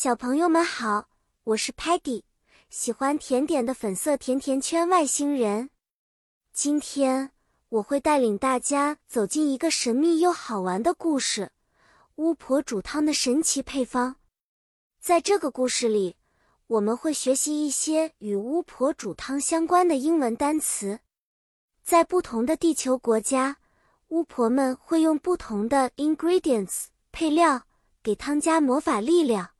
小朋友们好，我是 Patty，喜欢甜点的粉色甜甜圈外星人。今天我会带领大家走进一个神秘又好玩的故事——巫婆煮汤的神奇配方。在这个故事里，我们会学习一些与巫婆煮汤相关的英文单词。在不同的地球国家，巫婆们会用不同的 ingredients 配料给汤加魔法力量。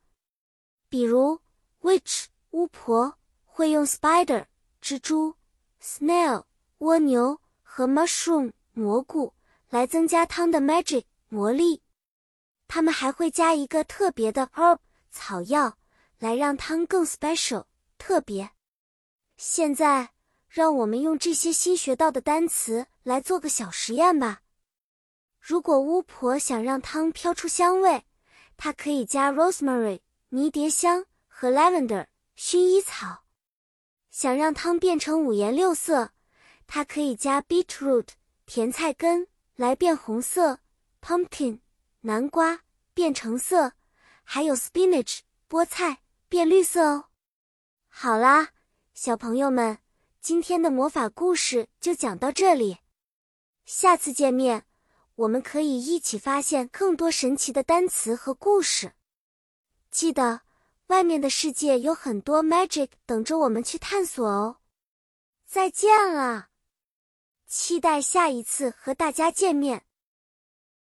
比如，witch 巫婆会用 spider 蜘蛛、snail 蜗牛和 mushroom 蘑菇来增加汤的 magic 魔力。他们还会加一个特别的 herb 草药来让汤更 special 特别。现在，让我们用这些新学到的单词来做个小实验吧。如果巫婆想让汤飘出香味，她可以加 rosemary。迷迭香和 lavender 薰衣草，想让汤变成五颜六色，它可以加 beetroot 甜菜根来变红色，pumpkin 南瓜变橙色，还有 spinach 菠菜变绿色哦。好啦，小朋友们，今天的魔法故事就讲到这里，下次见面，我们可以一起发现更多神奇的单词和故事。记得，外面的世界有很多 magic 等着我们去探索哦！再见了，期待下一次和大家见面。